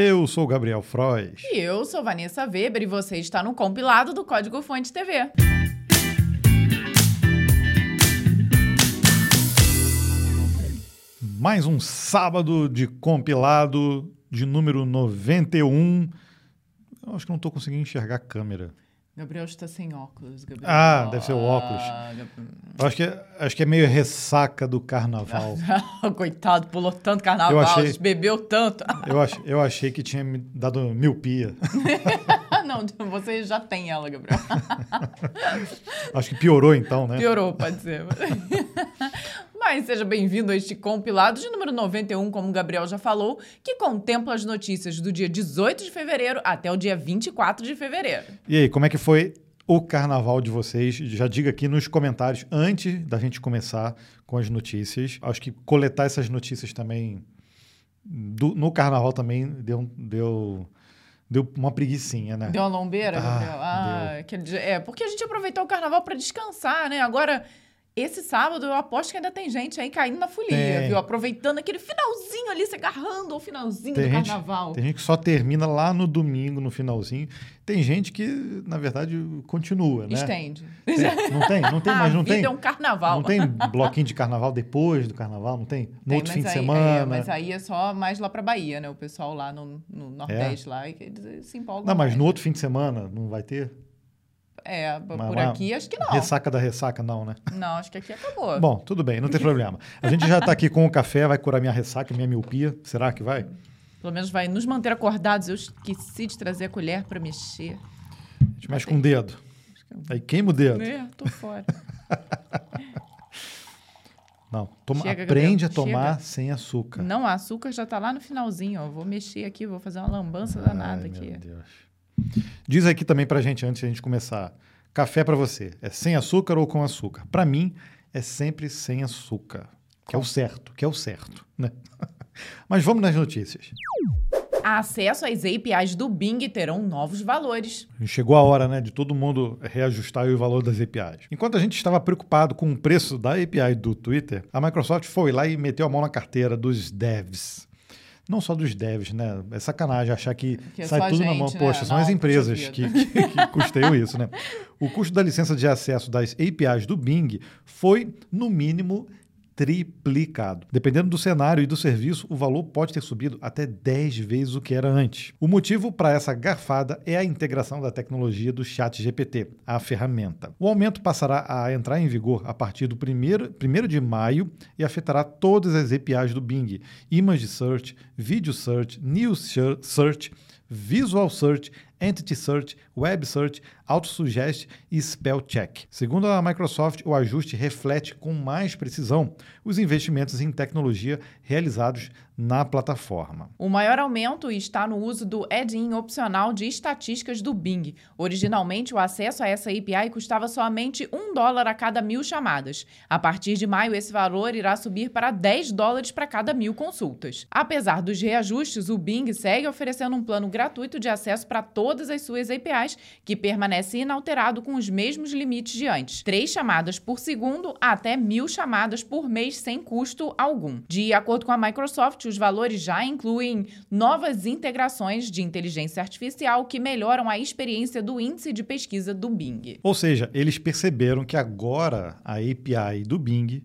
Eu sou o Gabriel Frois. E eu sou Vanessa Weber e você está no compilado do Código Fonte TV. Mais um sábado de compilado de número 91. Eu acho que não estou conseguindo enxergar a câmera. Gabriel está sem óculos. Gabriel. Ah, deve ser o óculos. Ah, acho que, é- acho que é meio ressaca do carnaval. Coitado, pulou tanto carnaval, achei- bebeu tanto. Eu, ach, eu achei que tinha me dado miopia. Não, você já tem ela, Gabriel. Acho que piorou então, né? Piorou, pode ser. Mas seja bem-vindo a este compilado de número 91, como o Gabriel já falou, que contempla as notícias do dia 18 de fevereiro até o dia 24 de fevereiro. E aí, como é que foi o carnaval de vocês? Já diga aqui nos comentários antes da gente começar com as notícias. Acho que coletar essas notícias também do- no carnaval também deu, deu, deu uma preguicinha, né? Deu uma lombeira, Ah, Gabriel? Ah, aquele dia- é, porque a gente aproveitou o carnaval para descansar, né? Agora, esse sábado, eu aposto que ainda tem gente aí caindo na folia, Tem. viu? Aproveitando aquele finalzinho ali, se agarrando ao finalzinho Tem do gente, carnaval. tem gente que só termina lá no domingo, no finalzinho. Tem gente que, na verdade, continua, né? Estende. Tem- não tem? Não tem, mas não tem? é um carnaval. Não tem bloquinho de carnaval depois do carnaval? Não tem? No outro fim de aí- semana? É, mas aí é só mais lá pra Bahia, né? O pessoal lá no, no Nordeste lá, e que eles se empolgam Não, mas mais, no né? outro fim de semana não vai ter? É, por Mas- mas- aqui acho que não. Ressaca da ressaca, não, né? Não, acho que aqui acabou. Bom, tudo bem, não tem problema. A gente já está aqui com o café, vai curar minha ressaca, minha miopia. Será que vai? Pelo menos vai nos manter acordados. Eu esqueci de trazer a colher pra mexer. A gente mexe com o dedo. Aí queima o dedo. É, tô fora. Não, toma- Chega, aprende a Gabriel, tomar chega. sem açúcar. Não, o açúcar já tá lá no finalzinho, ó. Vou mexer aqui, vou fazer uma lambança danada Ai, aqui. meu Deus. Diz aqui também pra gente, antes de a gente começar. Café pra você, é sem açúcar ou com açúcar? Pra mim, é sempre sem açúcar. Que é o certo, que é o certo, né? Mas vamos nas notícias. Acesso às APIs do Bing terão novos valores. Chegou a hora, né, de todo mundo reajustar o valor das APIs. Enquanto a gente estava preocupado com o preço da API do Twitter, a Microsoft foi lá e meteu a mão na carteira dos devs. Não só dos devs, né? É sacanagem achar que, Que é sai tudo na gente, mão. né? Poxa, são Não, as empresas que, que, que custeiam isso, né? O custo da licença de acesso das APIs do Bing foi, no mínimo, triplicado. Dependendo do cenário e do serviço, o valor pode ter subido até 10 vezes o que era antes. O motivo para essa garfada é a integração da tecnologia do Chat GPT, a ferramenta. O aumento passará a entrar em vigor a partir do 1 de maio e afetará todas as APIs do Bing: Image Search, Video Search, News Search, Visual Search, Entity Search, Web Search, Autosuggest e Spell Check. Segundo a Microsoft, o ajuste reflete com mais precisão os investimentos em tecnologia realizados na plataforma. O maior aumento está no uso do add-in opcional de estatísticas do Bing. Originalmente, o acesso a essa API custava somente um dólar a cada mil chamadas. A partir de maio, esse valor irá subir para 10 dólares para cada mil consultas. Apesar dos reajustes, o Bing segue oferecendo um plano gratuito de acesso para todas as suas APIs, que permanece inalterado com os mesmos limites de antes. Três chamadas por segundo até mil chamadas por mês sem custo algum. De acordo com a Microsoft, os valores já incluem novas integrações de inteligência artificial que melhoram a experiência do índice de pesquisa do Bing. Ou seja, eles perceberam que agora a API do Bing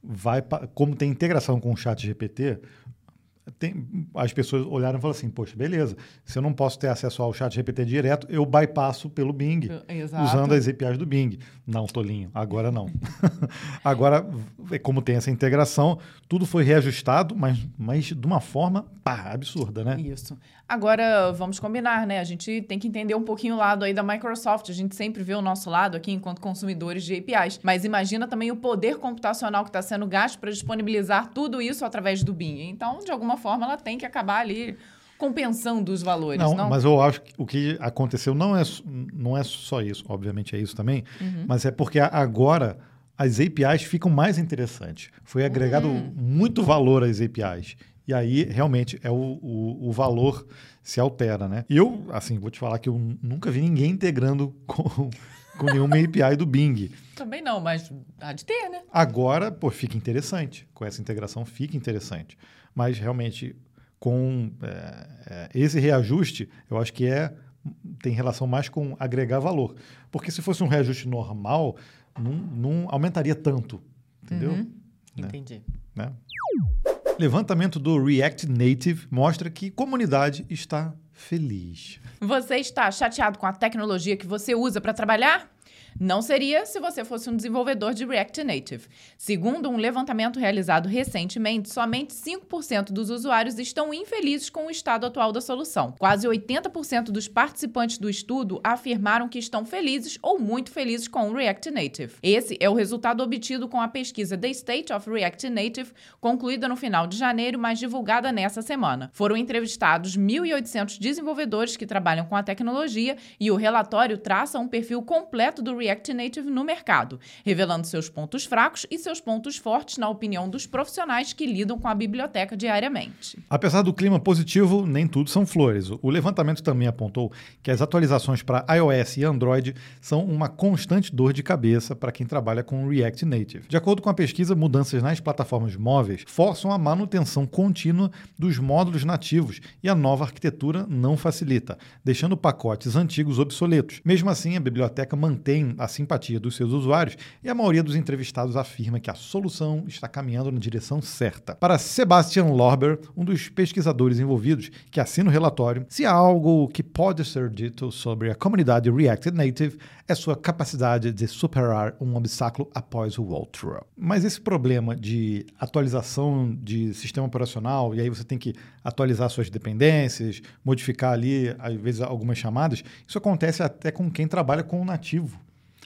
vai, como tem integração com o Chat GPT, tem- as pessoas olharam e falaram assim, poxa, beleza, se eu não posso ter acesso ao Chat GPT direto, eu bypasso pelo Bing, Exato. usando as APIs do Bing. Não, Tolinho, agora não. agora, é como tem essa integração, tudo foi reajustado, mas, mas de uma forma pá, absurda, né? Isso. Agora, vamos combinar, né? A gente tem que entender um pouquinho o lado aí da Microsoft. A gente sempre vê o nosso lado aqui enquanto consumidores de APIs. Mas imagina também o poder computacional que está sendo gasto para disponibilizar tudo isso através do Bing. Então, de alguma forma, ela tem que acabar ali compensando os valores, Não, não? mas eu acho que o que aconteceu não é, não é só isso, obviamente é isso também, mas é porque agora as APIs ficam mais interessantes. Foi agregado muito valor às APIs. E aí, realmente, é o, o, o valor se altera, né? E eu, assim, vou te falar que eu nunca vi ninguém integrando com, com nenhuma API do Bing. Também não, mas há de ter, né? Agora, pô, fica interessante. Com essa integração fica interessante. Mas realmente, com é, é, esse reajuste, eu acho que é tem relação mais com agregar valor. Porque se fosse um reajuste normal, não, não aumentaria tanto, entendeu? Uhum. Né? Entendi. Né? Levantamento do React Native mostra que comunidade está feliz. Você está chateado com a tecnologia que você usa para trabalhar? Não seria se você fosse um desenvolvedor de React Native. Segundo um levantamento realizado recentemente, somente 5% dos usuários estão infelizes com o estado atual da solução. Quase 80% dos participantes do estudo afirmaram que estão felizes ou muito felizes com o React Native. Esse é o resultado obtido com a pesquisa The State of React Native, concluída no final de janeiro, mas divulgada nessa semana. Foram entrevistados 1.800 desenvolvedores que trabalham com a tecnologia e o relatório traça um perfil completo do React Native no mercado, revelando seus pontos fracos e seus pontos fortes na opinião dos profissionais que lidam com a biblioteca diariamente. Apesar do clima positivo, nem tudo são flores. O levantamento também apontou que as atualizações para iOS e Android são uma constante dor de cabeça para quem trabalha com React Native. De acordo com a pesquisa, mudanças nas plataformas móveis forçam a manutenção contínua dos módulos nativos e a nova arquitetura não facilita, deixando pacotes antigos obsoletos. Mesmo assim, a biblioteca mantém a simpatia dos seus usuários e a maioria dos entrevistados afirma que a solução está caminhando na direção certa. Para Sebastian Lorber, um dos pesquisadores envolvidos que assina o relatório, se há algo que pode ser dito sobre a comunidade React Native é sua capacidade de superar um obstáculo após o outro. Mas esse problema de atualização de sistema operacional, e aí você tem que atualizar suas dependências, modificar ali, às vezes, algumas chamadas, isso acontece até com quem trabalha com o nativo.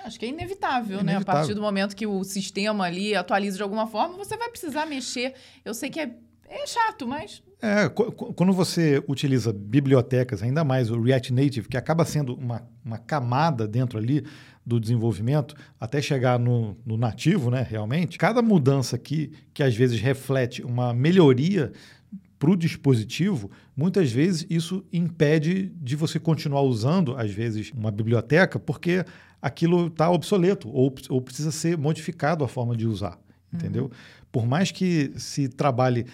Acho que é inevitável, inevitável, né? A partir do momento que o sistema ali atualiza de alguma forma, você vai precisar mexer. Eu sei que é, é chato, mas. É, quando você utiliza bibliotecas, ainda mais o React Native, que acaba sendo uma, uma camada dentro ali do desenvolvimento, até chegar no, no nativo, né, realmente, cada mudança aqui, que às vezes reflete uma melhoria para o dispositivo, muitas vezes isso impede de você continuar usando, às vezes, uma biblioteca, porque aquilo está obsoleto ou, ou precisa ser modificado a forma de usar, uhum. entendeu? Por mais que se trabalhe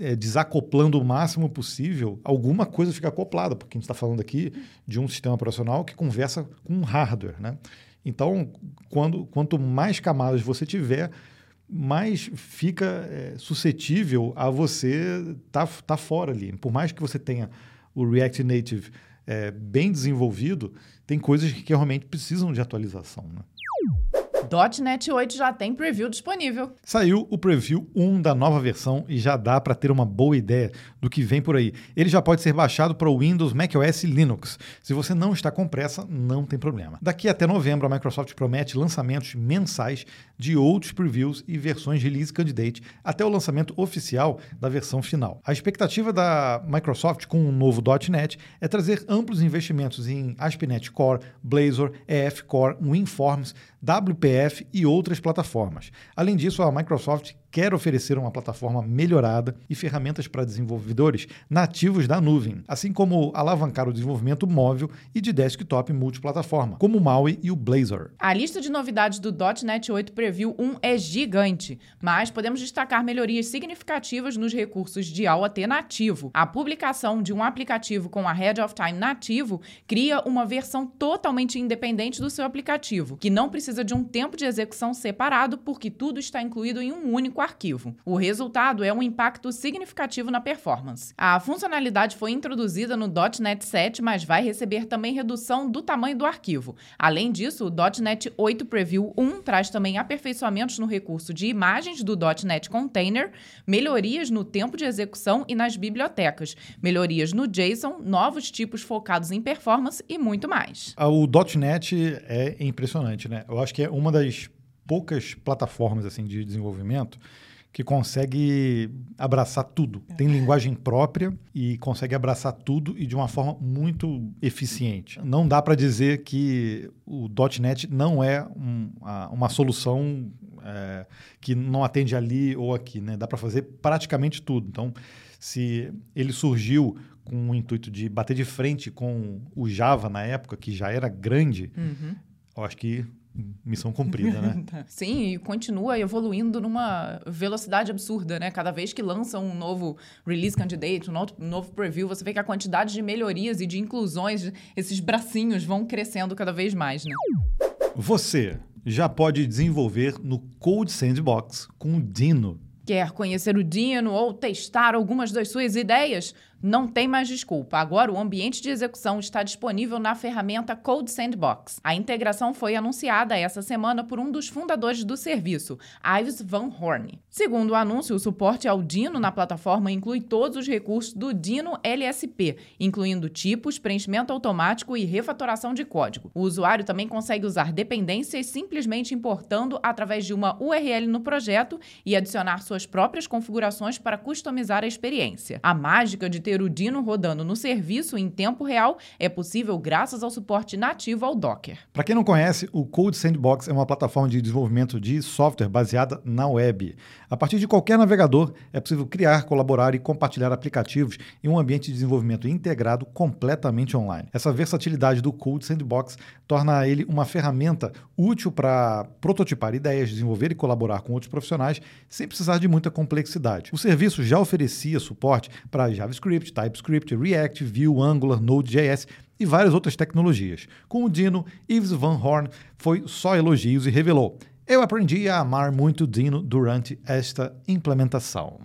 é, desacoplando o máximo possível, alguma coisa fica acoplada, porque a gente está falando aqui de um sistema operacional que conversa com um hardware, né? Então, quando, quanto mais camadas você tiver, mais fica é, suscetível a você estar tá, tá fora ali. Por mais que você tenha o React Native é, bem desenvolvido, tem coisas que realmente precisam de atualização. Né? .NET 8 já tem preview disponível. Saiu o preview 1 da nova versão e já dá para ter uma boa ideia do que vem por aí. Ele já pode ser baixado para o Windows, macOS e Linux. Se você não está com pressa, não tem problema. Daqui até novembro, a Microsoft promete lançamentos mensais de outros previews e versões release candidate até o lançamento oficial da versão final. A expectativa da Microsoft com o novo .NET é trazer amplos investimentos em ASP.NET Core, Blazor, EF Core, WinForms, WPF e outras plataformas. Além disso, a Microsoft quer oferecer uma plataforma melhorada e ferramentas para desenvolvedores nativos da nuvem, assim como alavancar o desenvolvimento móvel e de desktop multiplataforma, como o MAUI e o Blazor. A lista de novidades do .NET 8 Preview 1 é gigante, mas podemos destacar melhorias significativas nos recursos de AOT nativo. A publicação de um aplicativo com a Head of Time nativo cria uma versão totalmente independente do seu aplicativo, que não precisa de um tempo de execução separado porque tudo está incluído em um único arquivo. O resultado é um impacto significativo na performance. A funcionalidade foi introduzida no .NET 7, mas vai receber também redução do tamanho do arquivo. Além disso, o .NET 8 Preview 1 traz também aperfeiçoamentos no recurso de imagens do .NET Container, melhorias no tempo de execução e nas bibliotecas, melhorias no JSON, novos tipos focados em performance e muito mais. Ah, o .NET é impressionante, né? Eu acho que é uma das poucas plataformas assim de desenvolvimento que consegue abraçar tudo. Tem linguagem própria e consegue abraçar tudo e de uma forma muito eficiente. Não dá para dizer que o .NET não é um, uma solução é, que não atende ali ou aqui. Né? Dá para fazer praticamente tudo. Então, se ele surgiu com o intuito de bater de frente com o Java na época, que já era grande, uhum. eu acho que missão cumprida, né? Sim, e continua evoluindo numa velocidade absurda, né? Cada vez que lança um novo release candidate, um novo, um novo preview, você vê que a quantidade de melhorias e de inclusões, esses bracinhos vão crescendo cada vez mais, né? Você já pode desenvolver no Code Sandbox com o Dino. Quer conhecer o Dino ou testar algumas das suas ideias? Não tem mais desculpa. Agora o ambiente de execução está disponível na ferramenta Code Sandbox. A integração foi anunciada essa semana por um dos fundadores do serviço, Ives Van Horn. Segundo o anúncio, o suporte ao Dino na plataforma inclui todos os recursos do Dino LSP, incluindo tipos, preenchimento automático e refatoração de código. O usuário também consegue usar dependências simplesmente importando através de uma URL no projeto e adicionar suas próprias configurações para customizar a experiência. A mágica de ter ter o Dino rodando no serviço em tempo real é possível graças ao suporte nativo ao Docker. Para quem não conhece, o Code Sandbox é uma plataforma de desenvolvimento de software baseada na web. A partir de qualquer navegador, é possível criar, colaborar e compartilhar aplicativos em um ambiente de desenvolvimento integrado completamente online. Essa versatilidade do Code Sandbox torna ele uma ferramenta útil para prototipar ideias, desenvolver e colaborar com outros profissionais sem precisar de muita complexidade. O serviço já oferecia suporte para JavaScript, TypeScript, React, Vue, Angular, Node.js e várias outras tecnologias. Com o Dino, Yves Van Horn foi só elogios e revelou: Eu aprendi a amar muito Dino durante esta implementação.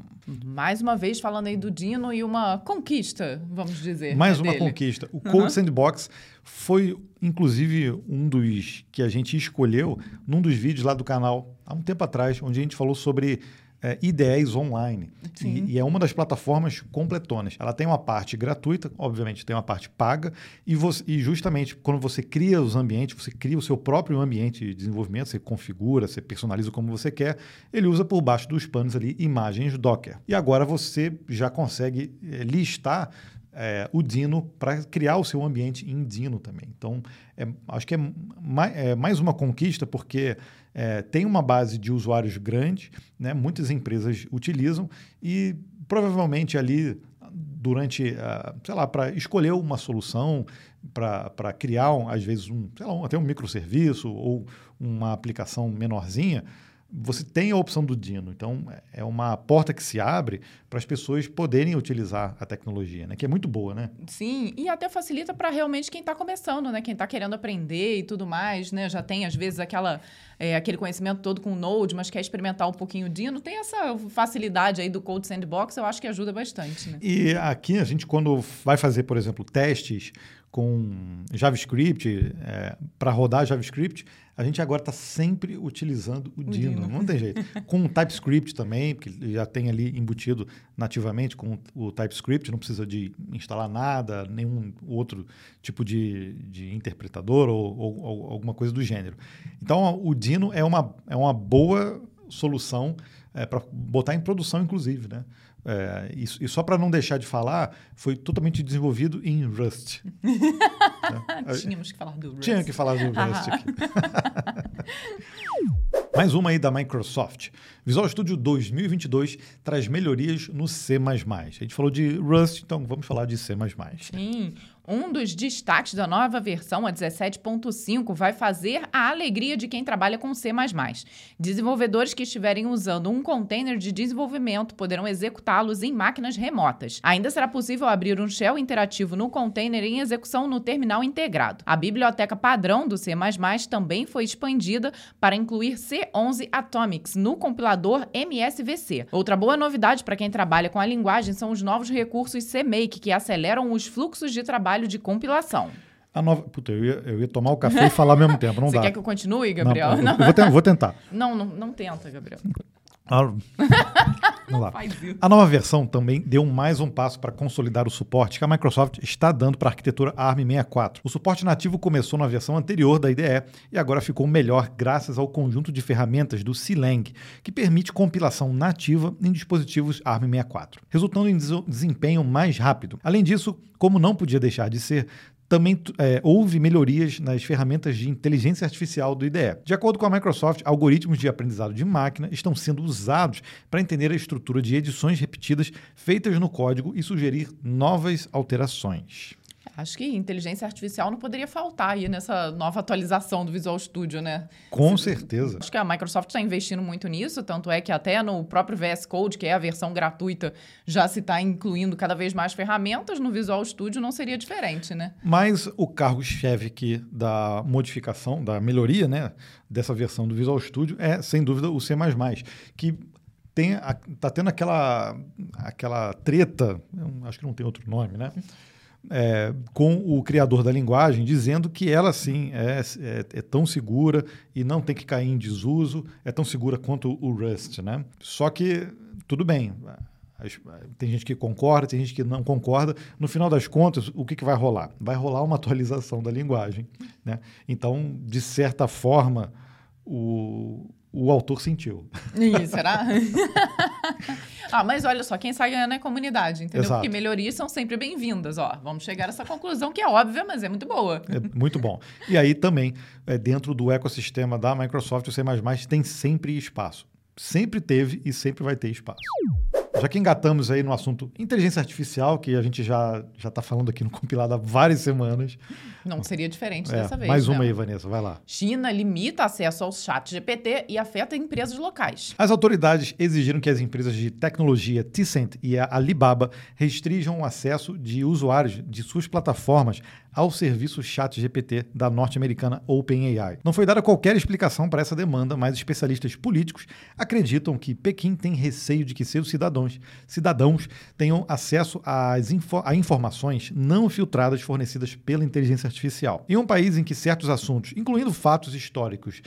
Mais uma vez falando aí do Dino e uma conquista, vamos dizer. Mais né, uma dele. conquista. O Code uhum. Sandbox foi, inclusive, um dos que a gente escolheu num dos vídeos lá do canal há um tempo atrás, onde a gente falou sobre é, IDEs online. E, e, é uma das plataformas completonas. Ela tem uma parte gratuita, obviamente tem uma parte paga, e, você, e justamente quando você cria os ambientes, você cria o seu próprio ambiente de desenvolvimento, você configura, você personaliza como você quer, ele usa por baixo dos panos ali imagens Docker. E agora você já consegue é, listar é, o Dino para criar o seu ambiente em Dino também. Então, é, acho que é mais, é mais uma conquista porque é, tem uma base de usuários grande, né? muitas empresas utilizam e provavelmente ali durante, uh, sei lá, para escolher uma solução, para criar, às vezes, um, lá, até um microserviço ou uma aplicação menorzinha, você tem a opção do Dino. Então, é uma porta que se abre para as pessoas poderem utilizar a tecnologia, né? Que é muito boa, né? Sim, e até facilita para realmente quem está começando, né? Quem está querendo aprender e tudo mais, né? Já tem, às vezes, aquela, é, aquele conhecimento todo com Node, mas quer experimentar um pouquinho o Dino. Tem essa facilidade aí do Code Sandbox, eu acho que ajuda bastante, né? E aqui, a gente, quando vai fazer, por exemplo, testes com JavaScript, é, para rodar JavaScript, a gente agora está sempre utilizando o, o Dino. Dino. Não tem jeito. com o TypeScript também, porque já tem ali embutido nativamente com o TypeScript, não precisa de instalar nada, nenhum outro tipo de, de interpretador ou, ou, ou alguma coisa do gênero. Então, o Dino é uma, é uma boa solução é, para botar em produção, inclusive, né? É, e, e, só para não deixar de falar, foi totalmente desenvolvido em Rust. né? Tínhamos que falar do Rust. Tinha que falar do Rust aqui. Mais uma aí da Microsoft. Visual Studio 2022 traz melhorias no C++. A gente falou de Rust, então vamos falar de C++. Sim, um dos destaques da nova versão, a 17.5, vai fazer a alegria de quem trabalha com C++. Desenvolvedores que estiverem usando um container de desenvolvimento poderão executá-los em máquinas remotas. Ainda será possível abrir um shell interativo no container em execução no terminal integrado. A biblioteca padrão do C++ também foi expandida para incluir C11 Atomics no compilador MSVC. Outra boa novidade para quem trabalha com a linguagem são os novos recursos CMake, que aceleram os fluxos de trabalho trabalho de compilação. A nova... Puta, eu ia, eu ia tomar o café e falar ao mesmo tempo, não Você dá. Você quer que eu continue, Gabriel? Não, não. Eu vou, tentar. Não, não, não tenta, Gabriel. Lá. A nova versão também deu mais um passo para consolidar o suporte que a Microsoft está dando para a arquitetura ARM64. O suporte nativo começou na versão anterior da IDE e agora ficou melhor graças ao conjunto de ferramentas do Cilang, que permite compilação nativa em dispositivos ARM64, resultando em desempenho mais rápido. Além disso, como não podia deixar de ser, também é, houve melhorias nas ferramentas de inteligência artificial do IDE. De acordo com a Microsoft, algoritmos de aprendizado de máquina estão sendo usados para entender a estrutura de edições repetidas feitas no código e sugerir novas alterações. Acho que inteligência artificial não poderia faltar aí nessa nova atualização do Visual Studio, né? Com certeza. Acho que a Microsoft está investindo muito nisso, tanto é que até no próprio VS Code, que é a versão gratuita, já se está incluindo cada vez mais ferramentas. No Visual Studio não seria diferente, né? Mas o cargo-chefe aqui da modificação, da melhoria, né, dessa versão do Visual Studio é, sem dúvida, o C++, que tem a, tá tendo aquela, aquela treta, acho que não tem outro nome, né? É, com o criador da linguagem, dizendo que ela sim é, é, é, tão segura e não tem que cair em desuso, é tão segura quanto o Rust. Né? Só que, tudo bem, tem gente que concorda, tem gente que não concorda. No final das contas, o que, que vai rolar? Vai rolar uma atualização da linguagem. Né? Então, de certa forma, o, o autor sentiu. Ih, será? ah, mas olha só, quem sai ganhando é a comunidade, entendeu? Exato. Porque melhorias são sempre bem-vindas, ó. Vamos chegar a essa conclusão que é óbvia, mas é muito boa. É muito bom. E aí também, é, dentro do ecossistema da Microsoft, o C++ tem sempre espaço. Sempre teve e sempre vai ter espaço. Já que engatamos aí no assunto inteligência artificial, que a gente já já está falando aqui no compilado há várias semanas. Não seria diferente é, dessa vez. Mais uma né? aí, Vanessa, vai lá. China limita acesso ao chat GPT e afeta empresas locais. As autoridades exigiram que as empresas de tecnologia Tencent e a Alibaba restringam o acesso de usuários de suas plataformas ao serviço ChatGPT da norte-americana OpenAI. Não foi dada qualquer explicação para essa demanda, mas especialistas políticos acreditam que Pequim tem receio de que seus cidadãos, cidadãos tenham acesso às info a informações não filtradas fornecidas pela inteligência artificial. Em um país em que certos assuntos, incluindo fatos históricos,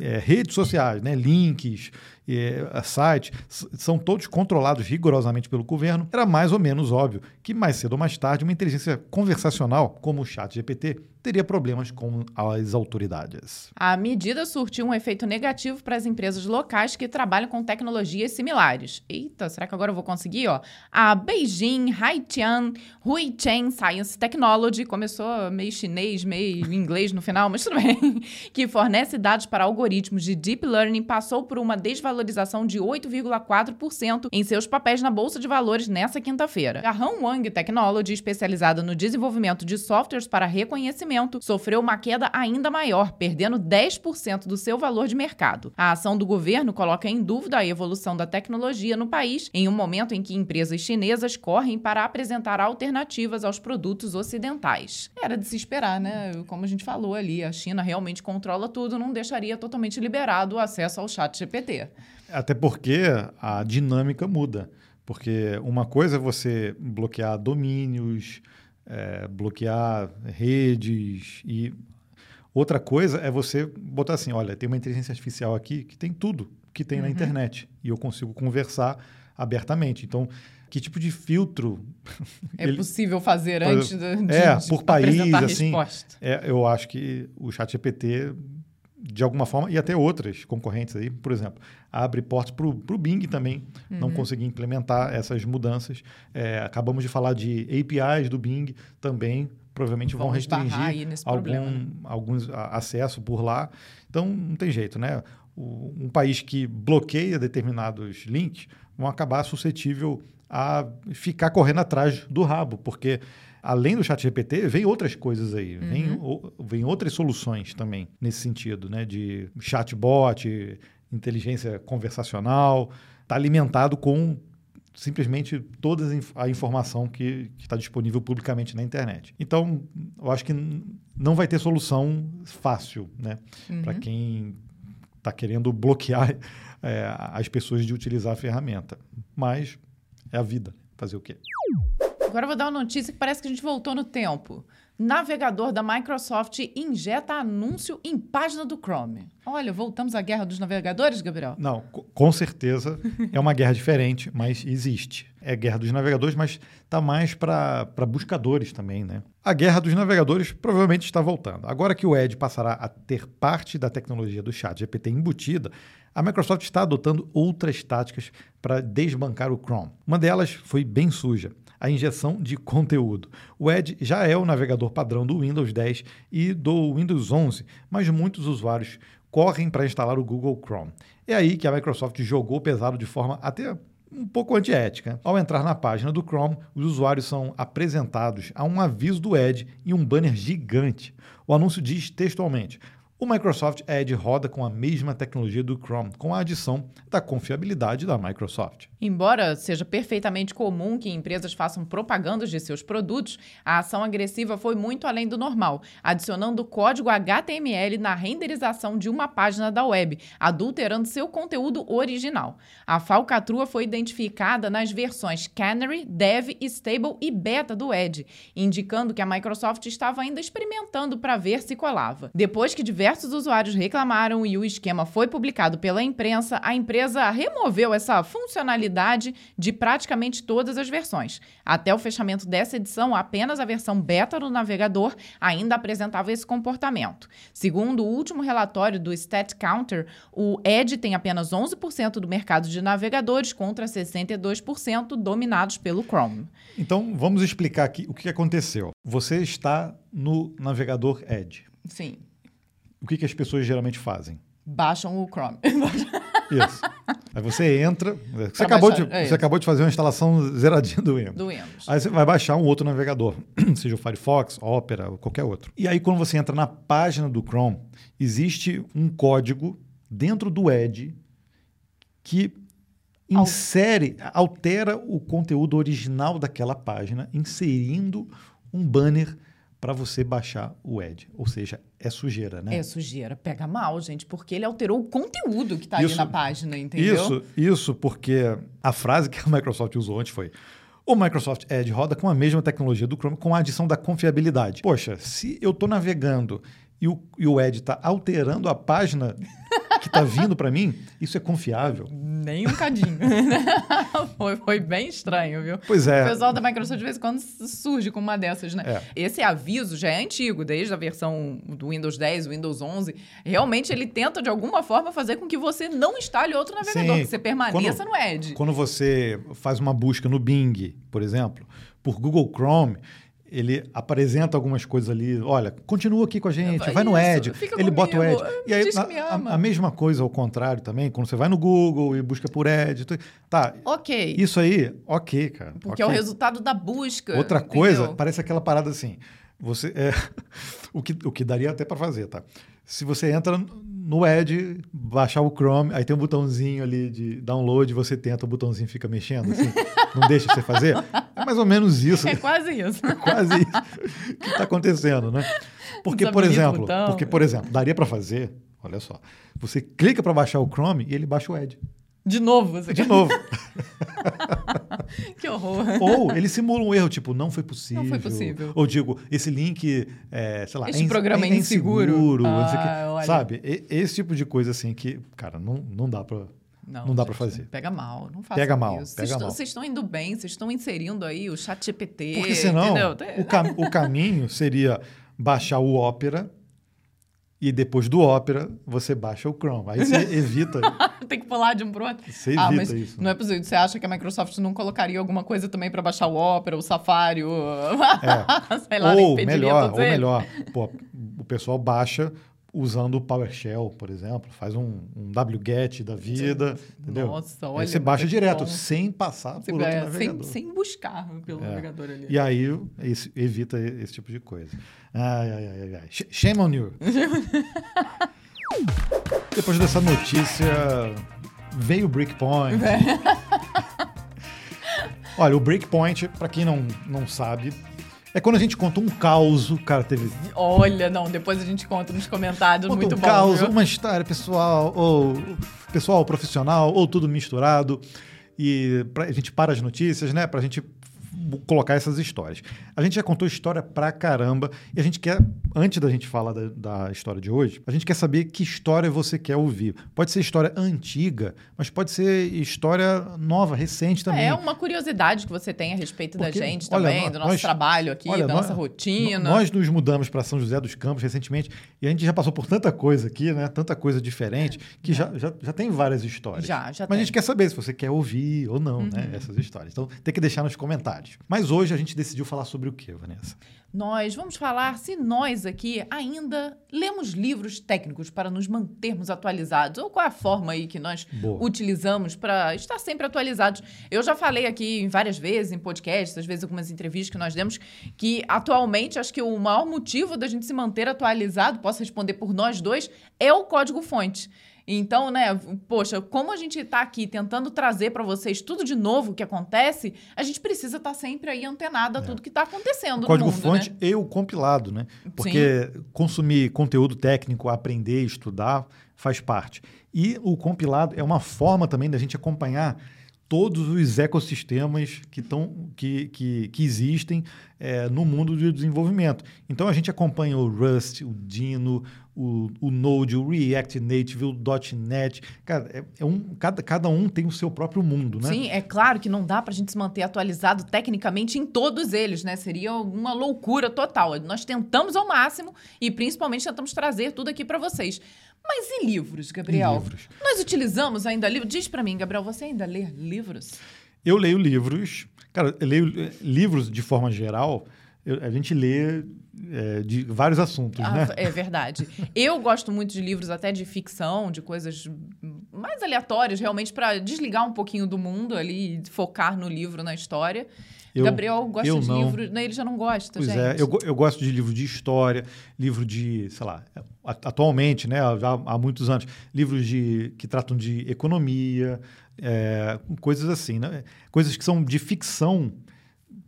é, redes sociais, né, links, é, sites, são todos controlados rigorosamente pelo governo, era mais ou menos óbvio que mais cedo ou mais tarde uma inteligência conversacional, como o chat GPT, teria problemas com as autoridades. A medida surtiu um efeito negativo para as empresas locais que trabalham com tecnologias similares. Eita, será que agora eu vou conseguir? Ó? A Beijing Haitian Huichen Science Technology, começou meio chinês, meio inglês no final, mas tudo bem, que fornece dados para algoritmos de deep learning, passou por uma desvalorização de 8,4% em seus papéis na Bolsa de Valores nessa quinta-feira. A Han Wang Technology, especializada no desenvolvimento de softwares para reconhecimento sofreu uma queda ainda maior, perdendo 10% do seu valor de mercado. A ação do governo coloca em dúvida a evolução da tecnologia no país em um momento em que empresas chinesas correm para apresentar alternativas aos produtos ocidentais. Era de se esperar, né? Como a gente falou ali, a China realmente controla tudo, não deixaria totalmente liberado o acesso ao chat GPT. Até porque a dinâmica muda. Porque uma coisa é você bloquear domínios, é, bloquear redes e outra coisa é você botar assim, olha, tem uma inteligência artificial aqui que tem tudo que tem uhum. na internet e eu consigo conversar abertamente. Então, que tipo de filtro é ele, possível fazer antes de, é de por país assim é, eu acho que o chat GPT de alguma forma, e até outras concorrentes aí, por exemplo, abre portas para o Bing também uhum. não conseguir implementar essas mudanças. É, acabamos de falar de APIs do Bing também, provavelmente vão, vão restringir algum, problema, né? alguns acesso por lá. Então, não tem jeito, né? O, um país que bloqueia determinados links vão acabar suscetível a ficar correndo atrás do rabo, porque além do chat GPT, vem outras coisas aí, uhum. vem, vem outras soluções também nesse sentido, né? De chatbot, inteligência conversacional, está alimentado com simplesmente toda a informação que está disponível publicamente na internet. Então, eu acho que não vai ter solução fácil, né? Uhum. Para quem está querendo bloquear é, as pessoas de utilizar a ferramenta. Mas é a vida. Fazer o quê? Agora eu vou dar uma notícia que parece que a gente voltou no tempo. Navegador da Microsoft injeta anúncio em página do Chrome. Olha, voltamos à guerra dos navegadores, Gabriel? Não, com certeza é uma guerra diferente, mas existe. É guerra dos navegadores, mas está mais para buscadores também, né? A guerra dos navegadores provavelmente está voltando. Agora que o Edge passará a ter parte da tecnologia do chat GPT embutida, a Microsoft está adotando outras táticas para desbancar o Chrome. Uma delas foi bem suja a injeção de conteúdo. O Edge já é o navegador padrão do Windows 10 e do Windows 11, mas muitos usuários correm para instalar o Google Chrome. É aí que a Microsoft jogou pesado de forma até um pouco antiética. Ao entrar na página do Chrome, os usuários são apresentados a um aviso do Edge e um banner gigante. O anúncio diz textualmente: o Microsoft Edge roda com a mesma tecnologia do Chrome, com a adição da confiabilidade da Microsoft. Embora seja perfeitamente comum que empresas façam propagandas de seus produtos, a ação agressiva foi muito além do normal, adicionando código HTML na renderização de uma página da web, adulterando seu conteúdo original. A falcatrua foi identificada nas versões Canary, Dev, Stable e Beta do Edge, indicando que a Microsoft estava ainda experimentando para ver se colava. Depois que diversos diversos usuários reclamaram e o esquema foi publicado pela imprensa, a empresa removeu essa funcionalidade de praticamente todas as versões. Até o fechamento dessa edição, apenas a versão beta do navegador ainda apresentava esse comportamento. Segundo o último relatório do Stat Counter, o Edge tem apenas 11% do mercado de navegadores contra 62% dominados pelo Chrome. Então, vamos explicar aqui o que aconteceu. Você está no navegador Edge. Sim o que, que as pessoas geralmente fazem? Baixam o Chrome. Isso. Aí você entra. Você, acabou, baixar, de, é você acabou de fazer uma instalação zeradinha do Windows. Do Windows. Aí você vai baixar um outro navegador, seja o Firefox, Opera, ou qualquer outro. E aí, quando você entra na página do Chrome, existe um código dentro do Edge que insere, altera o conteúdo original daquela página, inserindo um banner para você baixar o Edge. Ou seja, é sujeira, né? É sujeira. Pega mal, gente, porque ele alterou o conteúdo que está ali na página, entendeu? Isso, isso porque a frase que a Microsoft usou antes foi o Microsoft Edge roda com a mesma tecnologia do Chrome com a adição da confiabilidade. Poxa, se eu estou navegando e o, e o Edge está alterando a página está vindo para mim, isso é confiável? Nem um cadinho. foi, foi, bem estranho, viu? Pois é. O pessoal da Microsoft de vez em quando surge com uma dessas, né? É. Esse aviso já é antigo, desde a versão do Windows 10, Windows 11. Realmente ele tenta, de alguma forma, fazer com que você não instale outro navegador, Sim. que você permaneça quando, no Edge. Quando você faz uma busca no Bing, por exemplo, por Google Chrome, ele apresenta algumas coisas ali. Olha, continua aqui com a gente, vai Isso, no Edge. Ele comigo, bota o Edge. E aí, a, a, a, mesma coisa ao contrário também, quando você vai no Google e busca por Edge. Tá. Ok. Isso aí, ok, cara. Porque okay. é o resultado da busca. Outra entendeu? coisa, parece aquela parada assim. Você, é, o, que, o que daria até para fazer, tá? Se você entra no Edge, baixar o Chrome, aí tem um botãozinho ali de download, você tenta, o botãozinho fica mexendo, assim, não deixa você fazer. É mais ou menos isso. É quase isso. É quase isso que está acontecendo, né? Porque, por exemplo, porque, por exemplo, daria para fazer, olha só, você clica para baixar o Chrome e ele baixa o Edge. De novo? Você De novo. que horror. Ou ele simula um erro, tipo, não foi possível. Não foi possível. Ou digo, esse link, é, sei lá, este é programa é, é inseguro. inseguro ah, sabe? Esse tipo de coisa assim que, cara, não, não dá para não, não dá para fazer. Pega mal, não faça Pega mal, isso. Pega vocês, mal. Vocês estão indo bem, vocês estão inserindo aí o chat GPT, Porque senão, o, cam o caminho seria baixar o Opera e depois do Opera, você baixa o Chrome. Aí você evita. Tem que pular de um pro outro. Você ah, evita isso. Não é possível. Você acha que a Microsoft não colocaria alguma coisa também para baixar o Opera, o Safari, o. É. Sei lá, ou melhor, ou melhor. Pô, o pessoal baixa usando o PowerShell, por exemplo, faz um, um wget da vida, entendeu? Nossa, olha. Aí você baixa direto, bom. sem passar você por outro é, navegador. Sem, sem buscar pelo é. navegador ali. E aí esse, evita esse tipo de coisa. Ai, ai, ai, ai. Shame on you. Depois dessa notícia, veio o Breakpoint. Olha, o Breakpoint, para quem não, não sabe, é quando a gente conta um caos, cara, teve. Olha, não, depois a gente conta nos comentários, conta muito um bom. Um caos, viu? uma história pessoal, ou pessoal profissional, ou tudo misturado. E pra, a gente para as notícias, né? Pra gente colocar essas histórias. A gente já contou história pra caramba e a gente quer, antes da gente falar da, da, história de hoje, a gente quer saber que história você quer ouvir. Pode ser história antiga, mas pode ser história nova, recente também. É uma curiosidade que você tem a respeito Porque, da gente olha, também, nós, do nosso trabalho aqui, olha, da nós, nossa rotina. Nós nos mudamos para São José dos Campos recentemente e a gente já passou por tanta coisa aqui, né? Tanta coisa diferente, que é. já, já, já tem várias histórias. Já, já Mas tem. a gente quer saber se você quer ouvir ou não, né? uhum. né? Essas histórias. Então tem que deixar nos comentários. Mas hoje a gente decidiu falar sobre o que, Vanessa? Nós vamos falar se nós aqui ainda lemos livros técnicos para nos mantermos atualizados, ou qual é a forma aí que nós Boa. utilizamos para estar sempre atualizados. Eu já falei aqui várias vezes em podcasts, às vezes algumas entrevistas que nós demos, que atualmente acho que o maior motivo da gente se manter atualizado, posso responder por nós dois, é o código-fonte. Então, né, poxa, como a gente está aqui tentando trazer para vocês tudo de novo que acontece, a gente precisa estar tá sempre aí antenado a é. tudo que está acontecendo Código no mundo, fonte né? e o compilado, né? Porque Sim. consumir conteúdo técnico, aprender, estudar, faz parte. E o compilado é uma forma também da gente acompanhar todos os ecossistemas que, tão, que, que, que existem é, no mundo do desenvolvimento. Então a gente acompanha o Rust, o Dino, o, o Node, o React Native, o .NET. Cara, é, é, um, cada, cada um tem o seu próprio mundo, né? Sim, é claro que não dá para a gente se manter atualizado tecnicamente em todos eles, né? Seria uma loucura total. Nós tentamos ao máximo e principalmente tentamos trazer tudo aqui para vocês. Mas e livros, Gabriel? livros. Nós utilizamos ainda livros? Diz para mim, Gabriel, você ainda lê livros? Eu leio livros. Cara, eu leio eh, livros de forma geral. Eu, a gente lê é, de vários assuntos, ah, né? É verdade. Eu gosto muito de livros até de ficção, de coisas mais aleatórias, realmente para desligar um pouquinho do mundo ali, focar no livro, na história. Eu, Gabriel gosta de livros, né, ele já não gosta, pois gente. é, eu, eu gosto de livro de história, livro de, sei lá, atualmente, né, já há muitos anos, livros de, que tratam de economia, é, coisas assim, né? coisas que são de ficção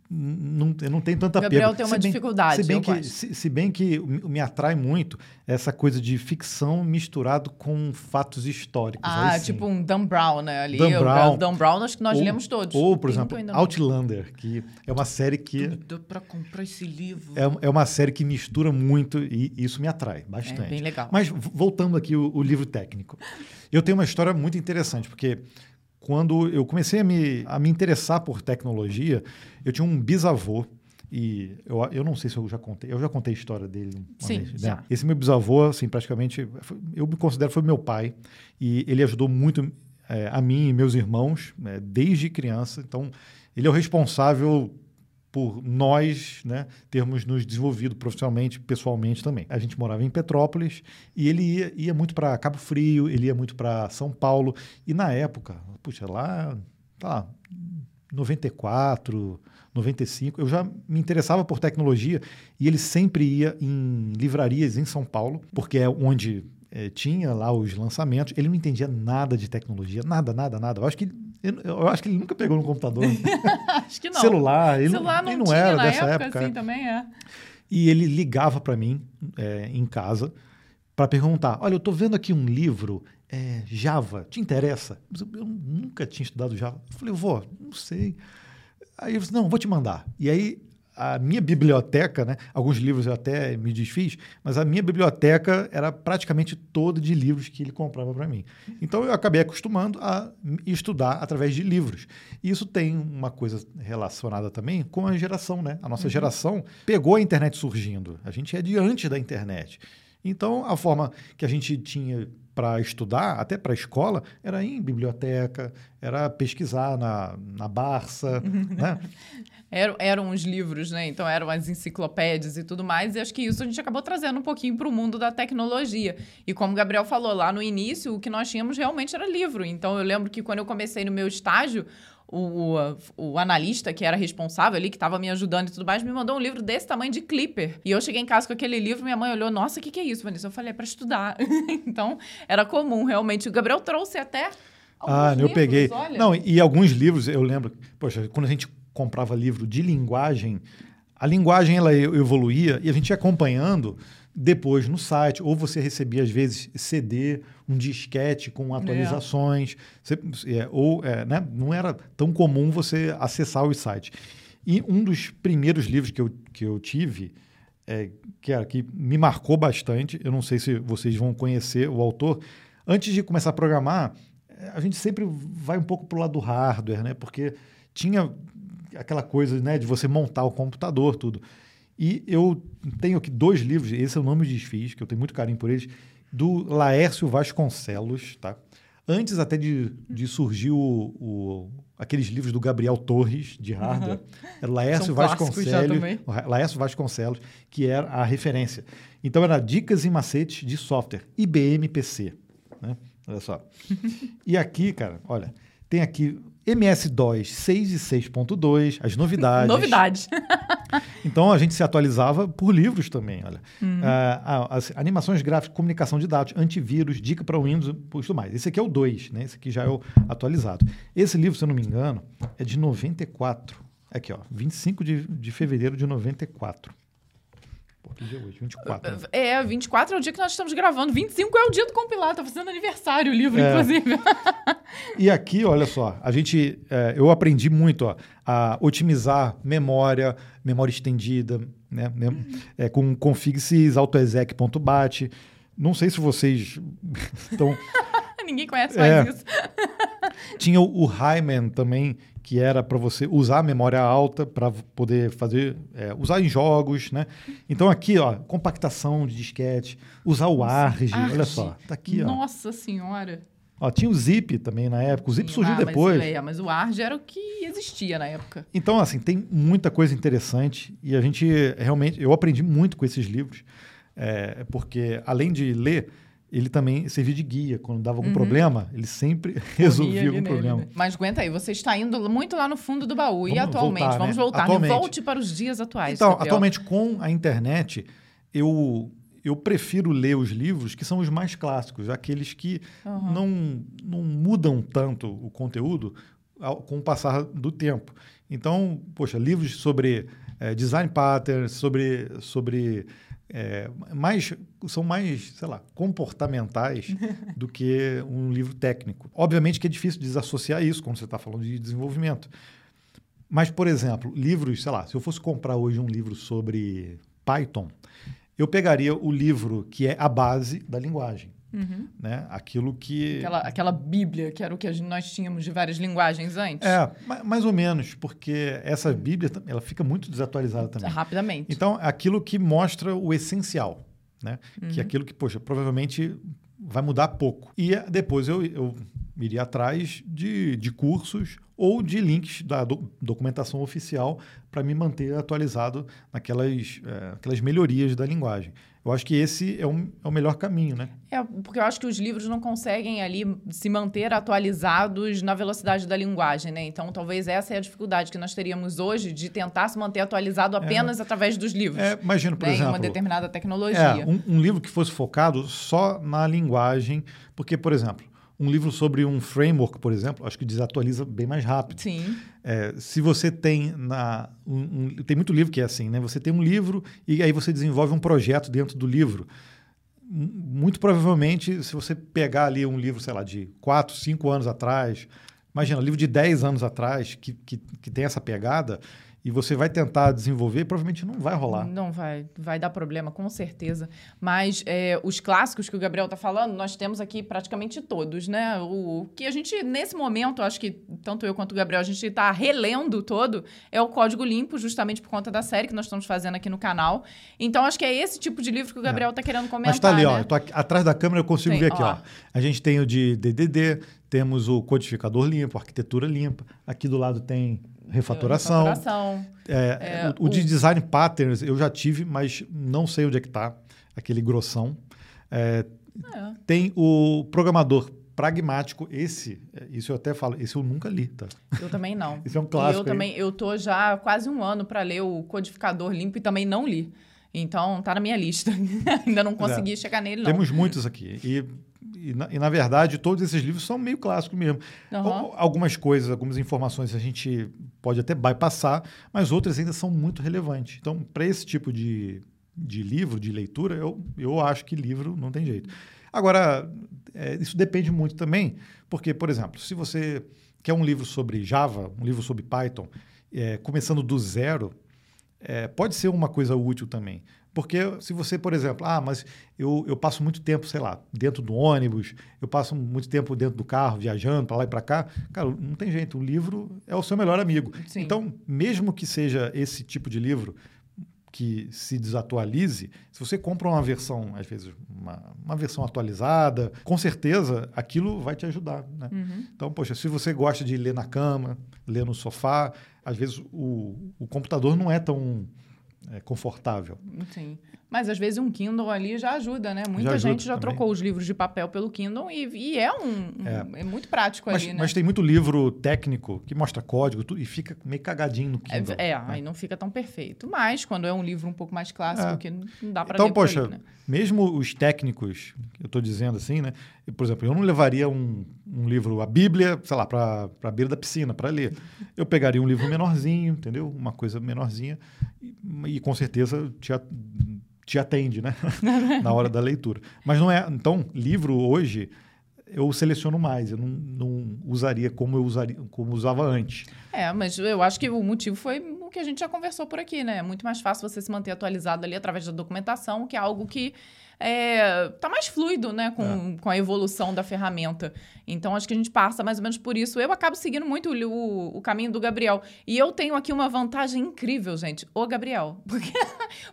não, eu não tenho tanta Gabriel tem uma se bem, dificuldade. Se bem, que, se, se, bem que me atrai muito essa coisa de ficção misturado com fatos históricos. Ah, tipo um Dan Brown, né? Ali, Dan Brown, o Dan Brown acho que nós ou, lemos todos. Ou, por exemplo, Outlander, que é uma série que... Dá para comprar esse livro. É, é uma série que mistura muito e isso me atrai bastante. É bem legal. Mas voltando aqui o, o livro técnico. Eu tenho uma história muito interessante, porque quando eu comecei a me, a me interessar por tecnologia, eu tinha um bisavô e eu, eu não sei se eu já contei, eu já contei a história dele. Sim, vez, né? Esse meu bisavô, assim, praticamente, eu me considero foi meu pai e ele ajudou muito é, a mim e meus irmãos né, desde criança. Então, ele é o responsável por nós né, termos nos desenvolvido profissionalmente, pessoalmente também. A gente morava em Petrópolis e ele ia, ia muito para Cabo Frio, ele ia muito para São Paulo. E na época, puxa, lá, tá lá, 94, 95, eu já me interessava por tecnologia e ele sempre ia em livrarias em São Paulo, porque é onde é, tinha lá os lançamentos. Ele não entendia nada de tecnologia, nada, nada, nada. Eu acho que eu, eu, acho que ele nunca pegou no computador. acho que não. Celular, ele, Celular não, ele não tinha era dessa época. época. Assim, também é. E ele ligava para mim é, em casa para perguntar: Olha, eu estou vendo aqui um livro é, Java, te interessa? Eu nunca tinha estudado Java. Eu falei, vó, não sei. Aí ele disse: Não, vou te mandar. E aí a minha biblioteca, né? Alguns livros eu até me desfiz, mas a minha biblioteca era praticamente toda de livros que ele comprava para mim. Então eu acabei acostumando a estudar através de livros. E isso tem uma coisa relacionada também com a geração, né? A nossa uhum. geração pegou a internet surgindo. A gente é diante da internet. Então a forma que a gente tinha para estudar, até para a escola, era ir em biblioteca, era pesquisar na, na Barça, né? eram, eram os livros, né? Então eram as enciclopédias e tudo mais. E acho que isso a gente acabou trazendo um pouquinho para o mundo da tecnologia. E como o Gabriel falou lá no início, o que nós tínhamos realmente era livro. Então eu lembro que quando eu comecei no meu estágio, o, o, o, analista que era responsável ali, que estava me ajudando e tudo mais, me mandou um livro desse tamanho de Clipper. E eu cheguei em casa com aquele livro, minha mãe olhou, nossa, o que, que é isso, Vanessa? Eu falei, é para estudar. então, era comum, realmente. O Gabriel trouxe até. Ah, livros, eu peguei. Olha. Não, e alguns livros, eu lembro, poxa, quando a gente comprava livro de linguagem, a linguagem ela evoluía e a gente ia acompanhando depois no site, ou você recebia às vezes CD, um disquete com atualizações, é. Você, é, ou é, né, não era tão comum você acessar os sites. E um dos primeiros livros que eu, que eu tive, é, que, era, que me marcou bastante, eu não sei se vocês vão conhecer o autor, antes de começar a programar, a gente sempre vai um pouco para o lado do hardware, né? porque tinha aquela coisa né, de você montar o computador, tudo. E eu tenho aqui dois livros, esse é o nome de desfiz, que eu tenho muito carinho por eles, do Laércio Vasconcelos, tá? Antes até de, de surgir o, o, aqueles livros do Gabriel Torres, de hardware, era Laércio Vasconcelos, Laércio Vasconcelos, que era a referência. Então era dicas e macetes de software, IBM PC. Né? Olha só. e aqui, cara, olha, tem aqui MS-DOS 6 e 6.2, as novidades. novidades. então a gente se atualizava por livros também, olha. Uhum. Uh, as animações gráficas, comunicação de dados, antivírus, dica para Windows e tudo mais. Esse aqui é o 2, né? Esse aqui já é o atualizado. Esse livro, se eu não me engano, é de 94. Aqui, ó, 25 de, de fevereiro de 94. Pô, que dia é hoje? 24. Né? É, 24 é o dia que nós estamos gravando. 25 é o dia do compilado. Tá fazendo aniversário o livro, é. inclusive. e aqui, olha só, a gente. É, eu aprendi muito ó, a otimizar memória, memória estendida, né? É, com config.sys, autoexec.bat. Não sei se vocês estão. Ninguém conhece mais é. isso. Tinha o, o Hyman também, que era para você usar a memória alta para poder fazer, é, usar em jogos, né? Então aqui, ó, compactação de disquete, usar o ARG, ARG. olha só, tá aqui, ó. Nossa senhora. Ó, tinha o Zip também na época, o Zip Sim, surgiu ah, depois. Mas, é, mas o ARG era o que existia na época. Então, assim, tem muita coisa interessante e a gente realmente, eu aprendi muito com esses livros, é, porque além de ler, ele também servia de guia. Quando dava algum uhum. problema, ele sempre resolvia algum nele, problema. Né? Mas aguenta aí, você está indo muito lá no fundo do baú. Vamos e atualmente? Voltar, vamos né? voltar. Né? Atualmente, Volte para os dias atuais. Então, Gabriel. atualmente, com a internet, eu, eu prefiro ler os livros que são os mais clássicos, aqueles que uhum. não, não mudam tanto o conteúdo ao, com o passar do tempo. Então, poxa, livros sobre é, design patterns, sobre, sobre é, mais, são mais, sei lá, comportamentais do que um livro técnico. Obviamente que é difícil desassociar isso quando você está falando de desenvolvimento. Mas, por exemplo, livros, sei lá, se eu fosse comprar hoje um livro sobre Python, eu pegaria o livro que é a base da linguagem. Uhum. Né? Aquilo que. Aquela, aquela Bíblia, que era o que nós tínhamos de várias linguagens antes. É, mais ou menos, porque essa Bíblia ela fica muito desatualizada também. Rapidamente. Então, aquilo que mostra o essencial, né? Uhum. Que é aquilo que, poxa, provavelmente vai mudar pouco. E depois eu, eu iria atrás de, de cursos ou de links da do, documentação oficial para me manter atualizado naquelas é, aquelas melhorias da linguagem. Eu acho que esse é, um, é o melhor caminho, né? É, porque eu acho que os livros não conseguem ali se manter atualizados na velocidade da linguagem, né? Então, talvez essa é a dificuldade que nós teríamos hoje de tentar se manter atualizado é. apenas é. através dos livros. É, imagina, por né? exemplo... Em uma determinada tecnologia. É, um, um livro que fosse focado só na linguagem, porque, por exemplo, um livro sobre um framework, por exemplo, acho que desatualiza bem mais rápido. Sim. É, se você tem na um, um, tem muito livro que é assim, né? Você tem um livro e aí você desenvolve um projeto dentro do livro. Muito provavelmente, se você pegar ali um livro, sei lá, de 4, 5 anos atrás, imagina, um livro de 10 anos atrás que, que, que tem essa pegada, e você vai tentar desenvolver, provavelmente não vai rolar. Não vai, vai dar problema, com certeza. Mas é, os clássicos que o Gabriel está falando, nós temos aqui praticamente todos, né? O, o, que a gente, nesse momento, acho que tanto eu quanto o Gabriel, a gente está relendo todo, é o Código Limpo, justamente por conta da série que nós estamos fazendo aqui no canal. Então, acho que é esse tipo de livro que o Gabriel está é. querendo comentar. Mas está ali, né? ó. Eu tô aqui, atrás da câmera eu consigo Sim, ver aqui, ó. ó. A gente tem o de DDD, temos o codificador limpo, arquitetura limpa. Aqui do lado tem refatoração. refatoração. É, é, o, o, de design patterns eu já tive, mas não sei onde é que está, aquele grossão. É, é, tem o programador pragmático, esse, isso eu até falo, esse eu nunca li, tá? Eu também não. Esse é um clássico. E eu também, eu tô já quase um ano para ler o codificador limpo e também não li. Então, tá na minha lista. Ainda não consegui é. chegar nele, não. Temos muitos aqui. E e na, e, na, verdade, todos esses livros são meio clássicos mesmo. Uhum. Algumas coisas, algumas informações a gente pode até bypassar, mas outras ainda são muito relevantes. Então, para esse tipo de, de livro, de leitura, eu, eu acho que livro não tem jeito. Agora, é, isso depende muito também, porque, por exemplo, se você quer um livro sobre Java, um livro sobre Python, é, começando do zero, é, pode ser uma coisa útil também. Porque se você, por exemplo, ah, mas eu, eu passo muito tempo, sei lá, dentro do ônibus, eu passo muito tempo dentro do carro, viajando para lá e para cá, cara, não tem jeito, o livro é o seu melhor amigo. Sim. Então, mesmo que seja esse tipo de livro, que se desatualize, se você compra uma versão, às vezes, uma, uma versão atualizada, com certeza aquilo vai te ajudar. Né? Uhum. Então, poxa, se você gosta de ler na cama, ler no sofá, às vezes o, o computador não é tão é, confortável. Sim. Mas às vezes um Kindle ali já ajuda, né? Muita já gente já também. trocou os livros de papel pelo Kindle e, e é um, é. é. muito prático mas, ali, né? Mas tem muito livro técnico que mostra código tudo, e fica meio cagadinho no Kindle. É, é né? aí não fica tão perfeito. Mas quando é um livro um pouco mais clássico, é. que não dá para Então, poxa, aí, né? mesmo os técnicos, eu estou dizendo assim, né? Por exemplo, eu não levaria um, um livro, a Bíblia, sei lá, para a beira da piscina para ler. Eu pegaria um livro menorzinho, entendeu? Uma coisa menorzinha e, e com certeza tinha te atende, né? Na hora da leitura. Mas não é. Então, livro hoje eu seleciono mais, eu não, não, usaria como eu usaria, como usava antes. É, mas eu acho que o motivo foi o que a gente já conversou por aqui, né? É muito mais fácil você se manter atualizado ali através da documentação, que é algo que é, tá mais fluido, né, com, é. com a evolução da ferramenta. Então, acho que a gente passa mais ou menos por isso. Eu acabo seguindo muito o, o, o caminho do Gabriel. E eu tenho aqui uma vantagem incrível, gente. O Gabriel. Porque,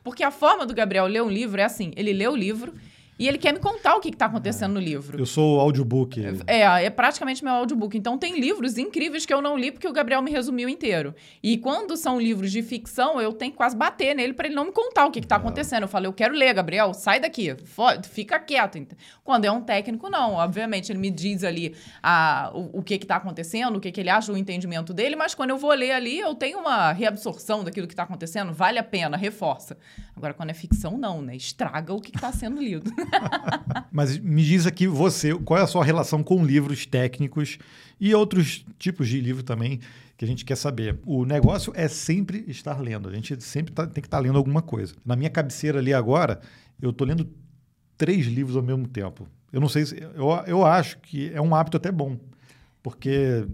porque a forma do Gabriel ler um livro é assim: ele lê o livro e ele quer me contar o que está acontecendo no livro. Eu sou o audiobook. É, é praticamente meu audiobook. Então tem livros incríveis que eu não li porque o Gabriel me resumiu inteiro. E quando são livros de ficção, eu tenho que quase bater nele para ele não me contar o que está acontecendo. Eu falo, eu quero ler, Gabriel, sai daqui, fica quieto. Quando é um técnico, não. Obviamente, ele me diz ali a, o, o que está acontecendo, o que, que ele acha, o entendimento dele, mas quando eu vou ler ali, eu tenho uma reabsorção daquilo que está acontecendo, vale a pena, reforça. Agora, quando é ficção, não, né? Estraga o que está sendo lido. Mas me diz aqui você, qual é a sua relação com livros técnicos e outros tipos de livro também que a gente quer saber. O negócio é sempre estar lendo. A gente sempre tá, tem que estar tá lendo alguma coisa. Na minha cabeceira ali agora, eu estou lendo três livros ao mesmo tempo. Eu não sei se. Eu, eu acho que é um hábito até bom. Porque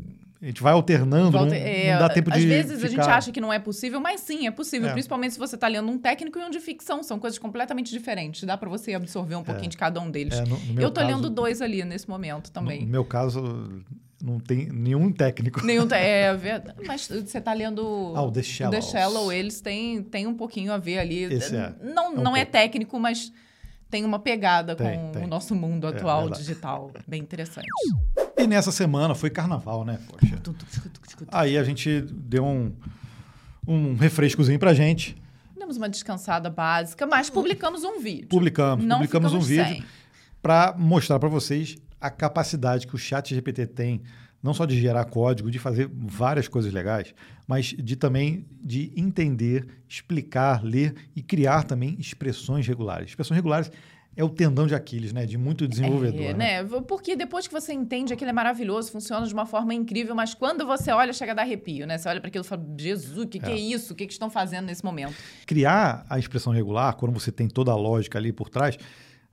a gente vai alternando, Volta, não, é, não, dá tempo às de. Às vezes ficar... a gente acha que não é possível, mas sim, é possível. É. Principalmente se você está lendo um técnico e um de ficção. São coisas completamente diferentes. Dá para você absorver um pouquinho é. de cada um deles. É, no, no eu caso, lendo dois ali nesse momento também. No, meu caso, não tem nenhum técnico. Nenhum é verdade. Mas você está lendo. Ah, o The Shallow. The Shallow, eles têm, têm um pouquinho a ver ali. Esse é. Não, é um não é técnico, mas tem uma pegada tem, com tem. o nosso mundo é atual digital. Bem interessante. E nessa semana foi carnaval, né? Poxa. Aí a gente deu um, um refrescozinho pra gente. Demos uma descansada básica, mas publicamos um vídeo. Publicamos, Não publicamos um vídeo para mostrar para vocês a capacidade que o Chat GPT tem, não só de gerar código, de fazer várias coisas legais, mas de também de entender, explicar, ler e criar também expressões regulares. Expressões regulares é o tendão de Aquiles, né? De muito desenvolvedor. É, né? né? Porque depois que você entende aquilo é maravilhoso, funciona de uma forma incrível, mas quando você olha, chega a dar arrepio, né? Você olha para aquilo e fala, Jesus, o que, é. que é isso? O que, que estão fazendo nesse momento? Criar a expressão regular, quando você tem toda a lógica ali por trás,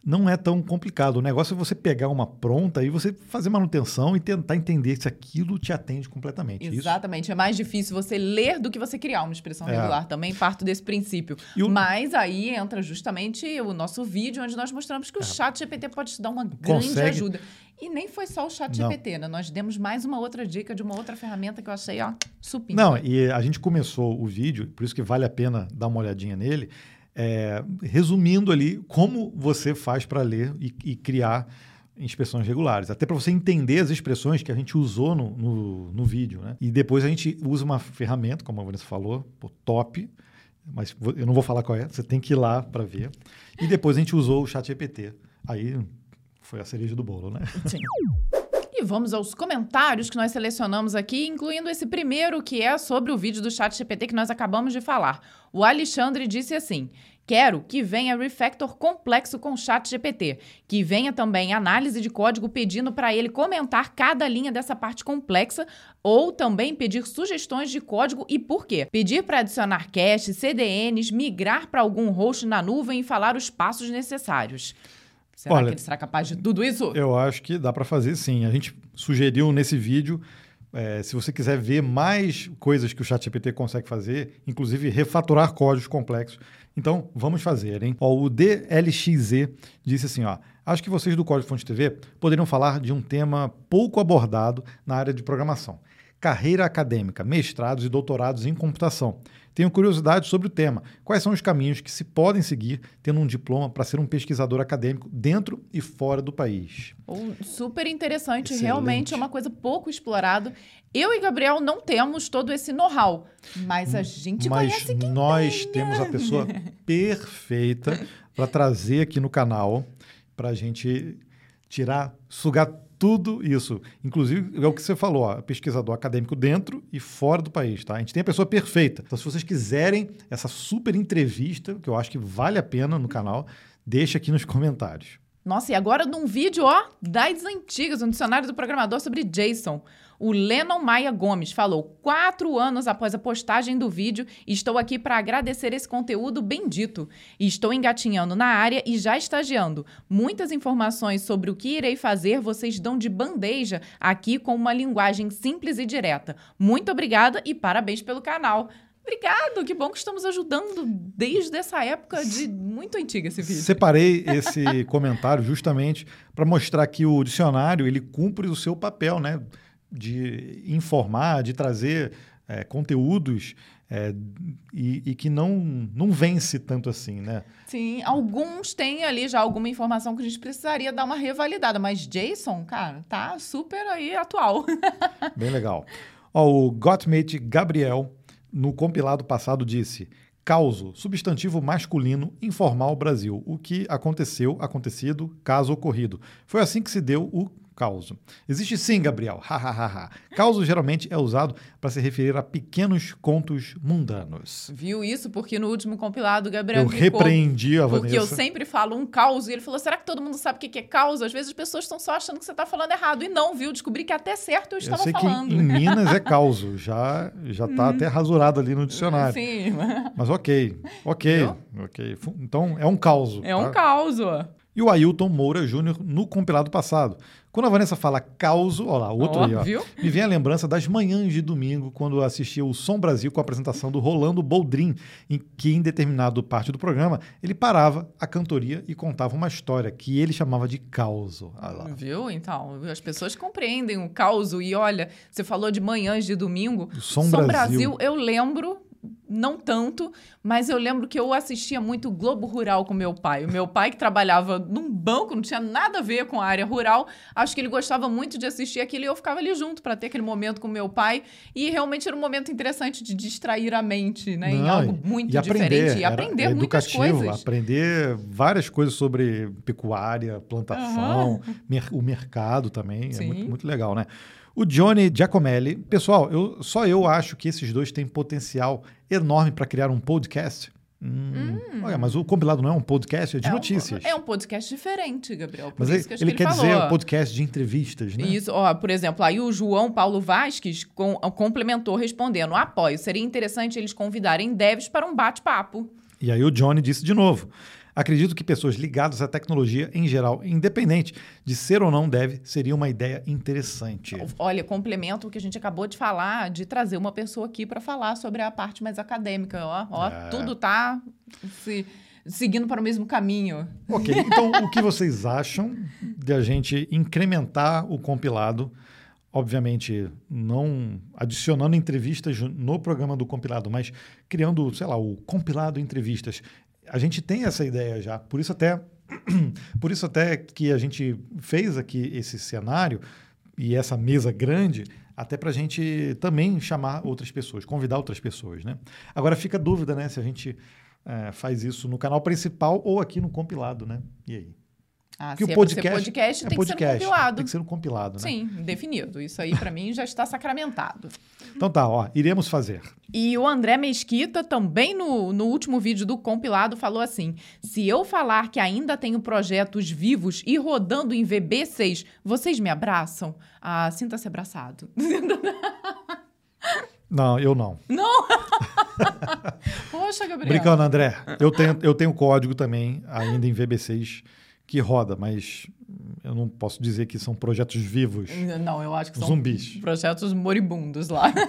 não é tão complicado. O negócio é você pegar uma pronta e você fazer manutenção e tentar entender se aquilo te atende completamente. Exatamente. Isso. É mais difícil você ler do que você criar uma expressão é. regular. Também parto desse princípio. O... Mas aí entra justamente o nosso vídeo, onde nós mostramos que o é. chat GPT pode te dar uma grande Consegue... ajuda. E nem foi só o chat GPT, né? Nós demos mais uma outra dica de uma outra ferramenta que eu achei, ó, supimpa. Não, e a gente começou o vídeo, por isso que vale a pena dar uma olhadinha nele, é, resumindo ali como você faz para ler e, e, criar inspeções regulares. Até para você entender as expressões que a gente usou no, no, no, vídeo. Né? E depois a gente usa uma ferramenta, como a Vanessa falou, pô, top, mas eu não vou falar qual é, você tem que ir lá para ver. E depois a gente usou o chat GPT. Aí foi a cereja do bolo, né? Sim. E vamos aos comentários que nós selecionamos aqui, incluindo esse primeiro que é sobre o vídeo do chat GPT que nós acabamos de falar. O Alexandre disse assim: Quero que venha refactor complexo com chat GPT, que venha também análise de código pedindo para ele comentar cada linha dessa parte complexa ou também pedir sugestões de código e por quê. Pedir para adicionar cache, CDNs, migrar para algum host na nuvem e falar os passos necessários. Será Olha, que ele será capaz de tudo isso? Eu acho que dá para fazer sim. A gente sugeriu nesse vídeo, é, se você quiser ver mais coisas que o ChatGPT consegue fazer, inclusive refaturar códigos complexos, então vamos fazer, hein? Ó, o DLXZ disse assim, ó, acho que vocês do Código Fonte TV poderiam falar de um tema pouco abordado na área de programação. Carreira acadêmica, mestrados e doutorados em computação. Tenho curiosidade sobre o tema. Quais são os caminhos que se podem seguir tendo um diploma para ser um pesquisador acadêmico dentro e fora do país? Oh, super interessante, Excelente. realmente é uma coisa pouco explorada. Eu e Gabriel não temos todo esse know-how, mas a gente Mas conhece quem nós tem, temos né? a pessoa perfeita para trazer aqui no canal para a gente tirar, sugar tudo isso. Inclusive, é o que você falou, ó, pesquisador acadêmico dentro e fora do país, tá? A gente tem a pessoa perfeita. Então, se vocês quiserem essa super entrevista, que eu acho que vale a pena no canal, deixa aqui nos comentários. Nossa, e agora num vídeo, ó, das antigas, um dicionário do programador sobre JSON. O Lennon Maia Gomes falou: quatro anos após a postagem do vídeo, estou aqui para agradecer esse conteúdo bendito. Estou engatinhando na área e já estagiando. Muitas informações sobre o que irei fazer vocês dão de bandeja aqui com uma linguagem simples e direta. Muito obrigada e parabéns pelo canal. Obrigado, que bom que estamos ajudando desde essa época de muito antiga esse vídeo. Separei esse comentário justamente para mostrar que o dicionário ele cumpre o seu papel, né? De informar, de trazer é, conteúdos é, e, e, que não, não vence tanto assim, né? Sim, alguns têm ali já alguma informação que a gente precisaria dar uma revalidada, mas Jason, cara, tá super aí atual. Bem legal. Ó, o Gottmate Gabriel, no compilado passado, disse: causo, substantivo masculino, informal Brasil. O que aconteceu, acontecido, caso ocorrido. Foi assim que se deu o causo. Existe sim, Gabriel. Hahaha. causo geralmente é usado para se referir a pequenos contos mundanos. Viu isso? Porque no último compilado, Gabriel. Eu repreendi a Vanessa. Porque eu sempre falo um caos. E ele falou: será que todo mundo sabe o que é caos? Às vezes as pessoas estão só achando que você está falando errado. E não, viu? Descobri que até certo eu estava eu sei falando. Em Minas é causo. Já já tá até rasurado ali no dicionário. Sim. Mas ok. Ok. Ok. Então é um caos. É um caos. E o Ailton Moura Júnior no compilado passado. Quando a Vanessa fala causo, olha lá, outro Ó, aí, ó, viu? me vem a lembrança das manhãs de domingo, quando eu assistia o Som Brasil com a apresentação do Rolando Boldrin, em que em determinado parte do programa ele parava a cantoria e contava uma história que ele chamava de causo. Viu? Então, as pessoas compreendem o caos. E olha, você falou de manhãs de domingo. O Som Brasil. Brasil, eu lembro, não tanto, mas eu lembro que eu assistia muito Globo Rural com meu pai. O meu pai, que trabalhava num banco, não tinha nada a ver com a área rural, acho que ele gostava muito de assistir aquilo e eu ficava ali junto para ter aquele momento com meu pai. E realmente era um momento interessante de distrair a mente, né? em Não, algo muito e diferente. aprender, E era aprender muitas educativo, coisas. aprender várias coisas sobre pecuária, plantação, mer- o mercado também. É Sim. muito, muito legal, né? O Johnny Giacomelli, pessoal, eu, só eu acho que esses dois têm potencial enorme para criar um podcast. Hum, Olha, mas o compilado não é um podcast, é de É um- notícias. é um podcast diferente, Gabriel. Por mas isso ele, que ele que quer ele dizer um podcast de entrevistas, né? Isso, ó, por exemplo, aí o João Paulo Vasques com- complementou respondendo: apoio. Seria interessante eles convidarem devs para um bate-papo. E aí o Johnny disse de novo. Acredito que pessoas ligadas à tecnologia em geral, independente de ser ou não deve, seria uma ideia interessante. Olha, complemento o que a gente acabou de falar, de trazer uma pessoa aqui para falar sobre a parte mais acadêmica. Ó, ó É. tudo tá se- seguindo para o mesmo caminho. Ok, então o que vocês acham de a gente incrementar o compilado? Obviamente, não adicionando entrevistas no programa do compilado, mas criando, sei lá, o compilado entrevistas. A gente tem essa ideia já, por isso até, por isso até que a gente fez aqui esse cenário e essa mesa grande, até para a gente também chamar outras pessoas, convidar outras pessoas, né? Agora fica a dúvida, né, se a gente eh, faz isso no canal principal ou aqui no compilado, né? E aí? Ah, Que se o é pra ser podcast, podcast, é tem podcast, que ser no compilado. Tem que ser no compilado, né? Sim, definido. Isso aí para mim já está sacramentado. Então tá, ó, iremos fazer. E o André Mesquita, também no, no último vídeo do compilado, falou assim: se eu falar que ainda tenho projetos vivos e rodando em VB6, vocês me abraçam? Ah, sinta-se abraçado. Não, eu não. Poxa, Gabriel. Brincando, André. Eu tenho, eu tenho código também, ainda em VB6, que roda, mas eu não posso dizer que são projetos vivos. Não, eu acho que são Zumbis. projetos moribundos lá.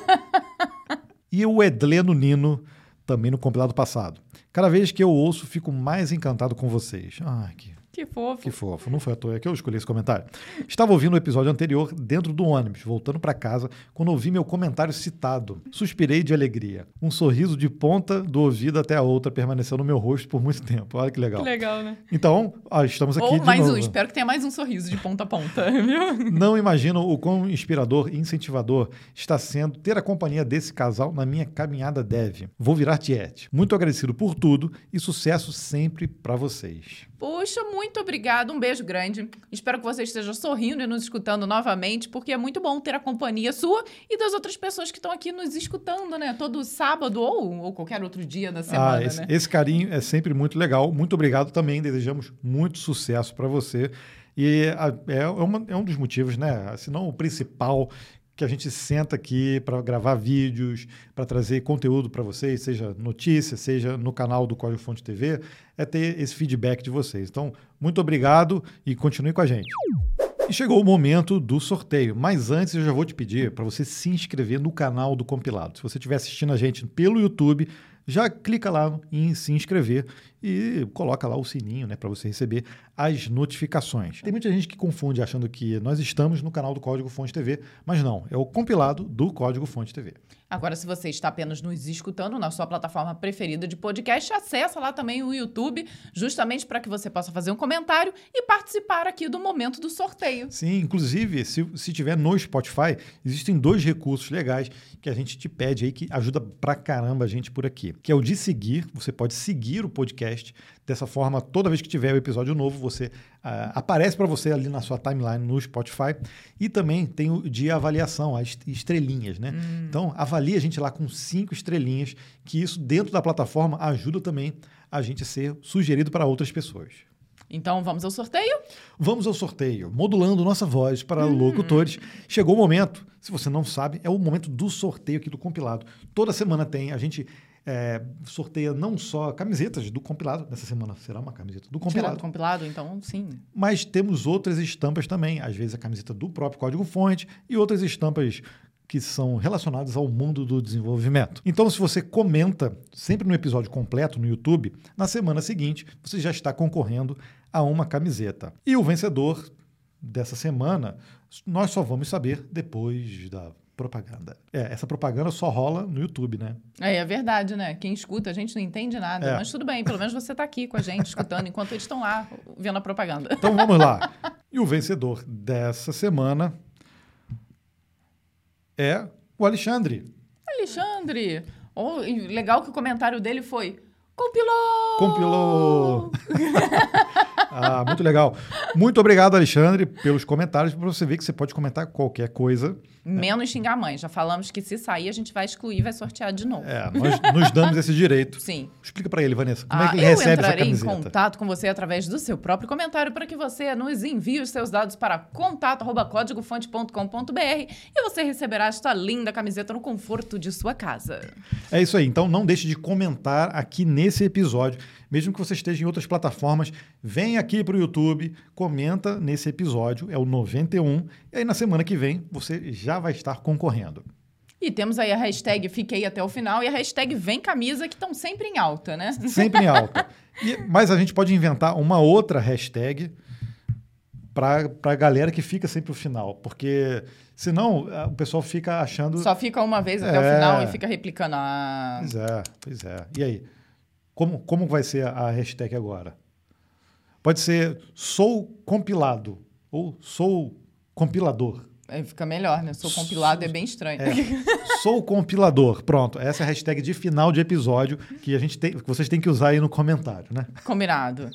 E o Edleno Nino, também no compilado passado. Cada vez que eu ouço, fico mais encantado com vocês. Ai, que, Que fofo. Que fofo. Não foi à toa que eu escolhi esse comentário. Estava ouvindo o episódio anterior dentro do ônibus, voltando para casa, quando ouvi meu comentário citado. Suspirei de alegria. Um sorriso de ponta do ouvido até a outra permaneceu no meu rosto por muito tempo. Olha que legal. Que legal, né? Então, ah, estamos aqui Ou mais novo. um. Espero que tenha mais um sorriso de ponta a ponta, viu? Não imagino o quão inspirador e incentivador está sendo ter a companhia desse casal na minha caminhada dev. Vou virar tiete. Muito agradecido por tudo e sucesso sempre para vocês. Poxa, muito obrigado. Um beijo grande. Espero que você esteja sorrindo e nos escutando novamente, porque é muito bom ter a companhia sua e das outras pessoas que estão aqui nos escutando, né? Todo sábado ou, ou qualquer outro dia da semana, ah, esse, né? esse carinho é sempre muito legal. Muito obrigado também. Desejamos muito sucesso para você. E a- é, uma- é um dos motivos, né? Se não o principal que a gente senta aqui para gravar vídeos, para trazer conteúdo para vocês, seja notícia, seja no canal do Código Fonte TV, é ter esse feedback de vocês. Então, muito obrigado e continue com a gente. E chegou o momento do sorteio, mas antes eu já vou te pedir para você se inscrever no canal do Compilado. Se você estiver assistindo a gente pelo YouTube, já clica lá em se inscrever e coloca lá o sininho, né, para você receber as notificações. Tem muita gente que confunde achando que nós estamos no canal do Código Fonte TV, mas não, é o compilado do Código Fonte TV. Agora, se você está apenas nos escutando na sua plataforma preferida de podcast, acessa lá também o YouTube, justamente para que você possa fazer um comentário e participar aqui do momento do sorteio. Sim, inclusive, se, se tiver no Spotify, existem dois recursos legais que a gente te pede aí, que ajuda pra caramba a gente por aqui. Que é o de seguir, você pode seguir o podcast. Dessa forma, toda vez que tiver o episódio novo, você ah, aparece para você ali na sua timeline no Spotify. E também tem o de avaliação, as estrelinhas, né? Então, avalie a gente lá com cinco estrelinhas, que isso dentro da plataforma ajuda também a gente a ser sugerido para outras pessoas. Então, vamos ao sorteio? Vamos ao sorteio. Modulando nossa voz para locutores. Chegou o momento, se você não sabe, é o momento do sorteio aqui do compilado. Toda semana tem, a gente é, sorteia não só camisetas do compilado, nessa semana será uma camiseta do compilado, do compilado, então, sim. mas temos outras estampas também, às vezes a camiseta do próprio código-fonte e outras estampas que são relacionadas ao mundo do desenvolvimento. Então, se você comenta sempre no episódio completo no YouTube, na semana seguinte você já está concorrendo a uma camiseta. E o vencedor dessa semana nós só vamos saber depois da propaganda. É, essa propaganda só rola no YouTube, né? É, é verdade, né? Quem escuta, a gente não entende nada. É. Mas tudo bem, pelo menos você está aqui com a gente, escutando, enquanto eles estão lá vendo a propaganda. Então vamos lá. E o vencedor dessa semana é o Alexandre. Alexandre! Oh, legal que o comentário dele foi: compilou! Compilou! ah, muito legal. Muito obrigado, Alexandre, pelos comentários. Para você ver que você pode comentar qualquer coisa. Menos xingar a mãe. Já falamos que se sair, a gente vai excluir e vai sortear de novo. É, nós nos damos esse direito. Sim. Explica para ele, Vanessa, como é Ah, que ele eu recebe essa entrarei em camiseta? contato com você através do seu próprio comentário para que você nos envie os seus dados para contato@códigofonte.com.br e você receberá esta linda camiseta no conforto de sua casa. É isso aí. Então não deixe de comentar aqui nesse episódio. Mesmo que você esteja em outras plataformas, vem aqui para o YouTube, comenta nesse episódio, é o 91, e aí na semana que vem você já vai estar concorrendo. E temos aí a hashtag Fiquei até o final e a hashtag Vem Camisa, que estão sempre em alta, né? Sempre em alta. E- mas a gente pode inventar uma outra hashtag para a galera que fica sempre no final, porque senão ah, o pessoal fica achando. Só fica uma vez até É. o final e fica replicando. Ah, Pois é, pois é. E aí? Como, como vai ser a hashtag agora? Pode ser sou compilado ou sou compilador. aí fica melhor, né? Sou compilado, é bem estranho. É, sou compilador. Pronto, essa é a hashtag de final de episódio que a gente tem, que vocês têm que usar aí no comentário, né? Combinado.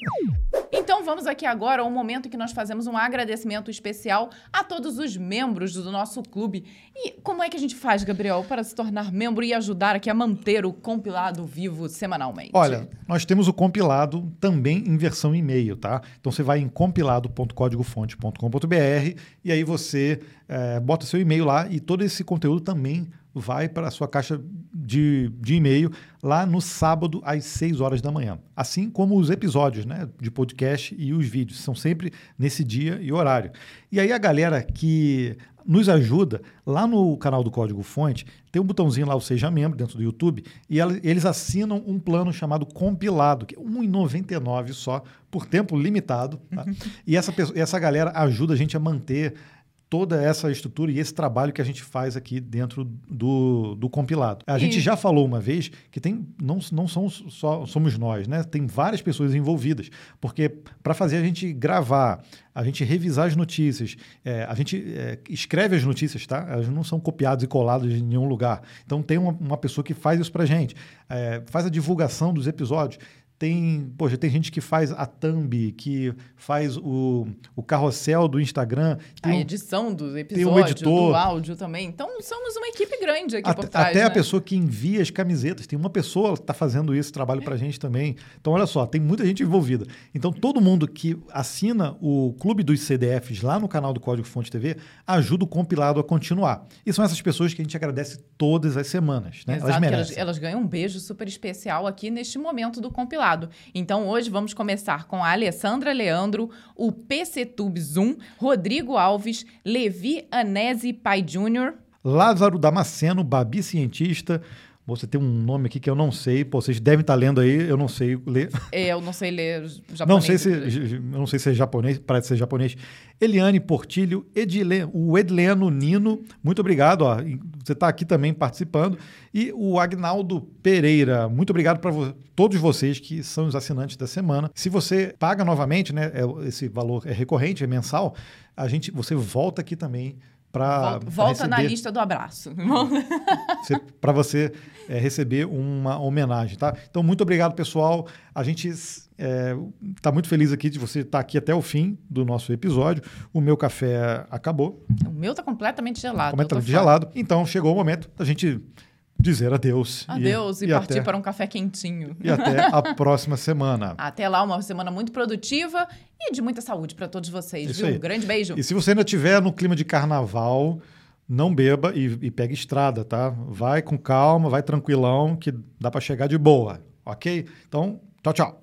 Então vamos aqui agora ao momento que nós fazemos um agradecimento especial a todos os membros do nosso clube. E como é que a gente faz, Gabriel, para se tornar membro e ajudar aqui a manter o compilado vivo semanalmente? Olha, nós temos o compilado também em versão e-mail, tá? Então você vai em compilado.códigofonte.com.br e aí você eh, bota seu e-mail lá e todo esse conteúdo também vai para a sua caixa de, de e-mail lá no sábado às 6 horas da manhã. Assim como os episódios né, de podcast e os vídeos. São sempre nesse dia e horário. E aí a galera que nos ajuda. Lá no canal do Código Fonte, tem um botãozinho lá, o Seja Membro, dentro do YouTube, e eles assinam um plano chamado Compilado, que é R$ 1,99 só, por tempo limitado. Tá? e essa, essa galera ajuda a gente a manter toda essa estrutura e esse trabalho que a gente faz aqui dentro do, do compilado. A e... gente já falou uma vez que tem não, não somos só somos nós, né? Tem várias pessoas envolvidas, porque para fazer a gente gravar, a gente revisar as notícias, é, a gente é, escreve as notícias, tá? Elas não são copiadas e coladas em nenhum lugar. Então tem uma, uma pessoa que faz isso para gente, é, faz a divulgação dos episódios tem, poxa, tem gente que faz a thumb, que faz o, o carrossel do Instagram. a edição do episódio, um editor. do áudio também. Então, somos uma equipe grande aqui até, por trás. Até né? a pessoa que envia as camisetas. Tem uma pessoa que está fazendo esse trabalho para a gente também. Então, olha só, tem muita gente envolvida. Então, todo mundo que assina o Clube dos CDFs lá no canal do Código Fonte TV ajuda o compilado a continuar. E são essas pessoas que a gente agradece todas as semanas. Né? Exato, elas merecem. Elas, elas ganham um beijo super especial aqui neste momento do compilado. Então hoje vamos começar com a Alessandra Leandro, o PC Tube Zoom, Rodrigo Alves, Levi Anese Pai Júnior, Lázaro Damasceno, Babi Cientista, você tem um nome aqui que eu não sei. Pô, vocês devem estar lendo aí, eu não sei ler. Eu não sei ler japonês. Não sei se, eu não sei se é japonês, parece ser japonês. Eliane Portilho, Edile, o Edleno Nino, muito obrigado. Ó, você está aqui também participando. E o Agnaldo Pereira, muito obrigado para vo todos vocês que são os assinantes da semana. Se você paga novamente, né, é, esse valor é recorrente, é mensal, a gente, você volta aqui também para volta receber, na lista do abraço para você é, receber uma homenagem tá então muito obrigado pessoal a gente está é, tá muito feliz aqui de você estar tá aqui até o fim do nosso episódio o meu café acabou o meu está completamente gelado completamente gelado então chegou o momento da gente dizer adeus. Adeus e, e, e partir até, para um café quentinho. E até a próxima semana. Até lá, uma semana muito produtiva e de muita saúde para todos vocês, Isso viu? Aí. grande beijo. E se você ainda estiver no clima de carnaval, não beba e, e pegue estrada, tá? Vai com calma, vai tranquilão, que dá para chegar de boa, ok? Então, tchau, tchau.